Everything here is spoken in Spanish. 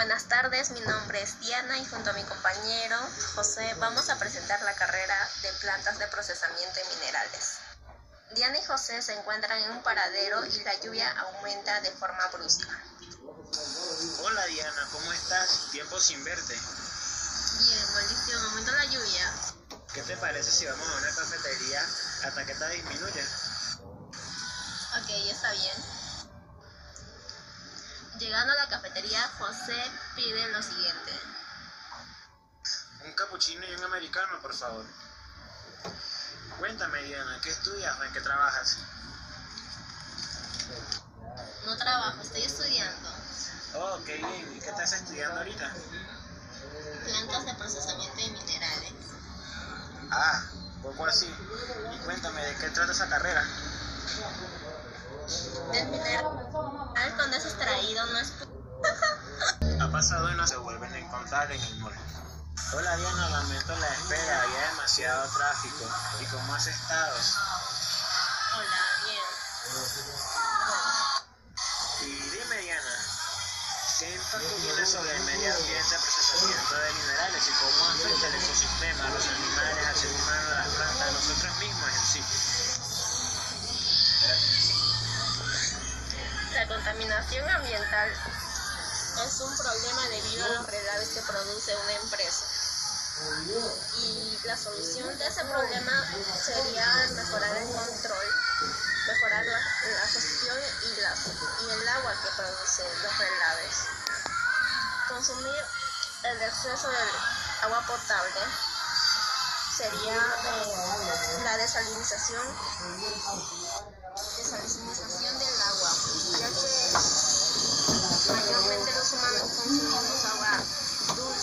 Buenas tardes, mi nombre es Diana y junto a mi compañero José vamos a presentar la carrera de plantas de procesamiento y minerales. Diana y José se encuentran en un paradero y la lluvia aumenta de forma brusca. Hola Diana, ¿cómo estás? Tiempo sin verte. Bien, maldición, aumenta la lluvia. ¿Qué te parece si vamos a una cafetería hasta que esta disminuya? Ok, está bien. Llegando a la cafetería, José pide lo siguiente. Un cappuccino y un americano, por favor. Cuéntame, Diana, ¿qué estudias o en qué trabajas? No trabajo, estoy estudiando. Oh, qué bien. ¿Y qué estás estudiando ahorita? Plantas de procesamiento y minerales. Ah, poco así. Y cuéntame, ¿de qué trata esa carrera? El mineral cuando es extraído no es... ha pasado y no se en el mall. Hola Diana, lamento la espera, había demasiado tráfico. ¿Y cómo has estado? Hola, bien. Y dime Diana, ¿qué impacto tiene sobre el medio ambiente procesamiento de minerales y cómo afecta el ecosistema, a los animales, al ser humano, a las plantas, a nosotros mismos en sí? La contaminación ambiental es un problema debido a los relaves que produce una empresa. Y la solución de ese problema sería mejorar el control, mejorar la, gestión y, y el agua que produce los relaves. Consumir el exceso de agua potable sería eh, la desalinización 三十五度三。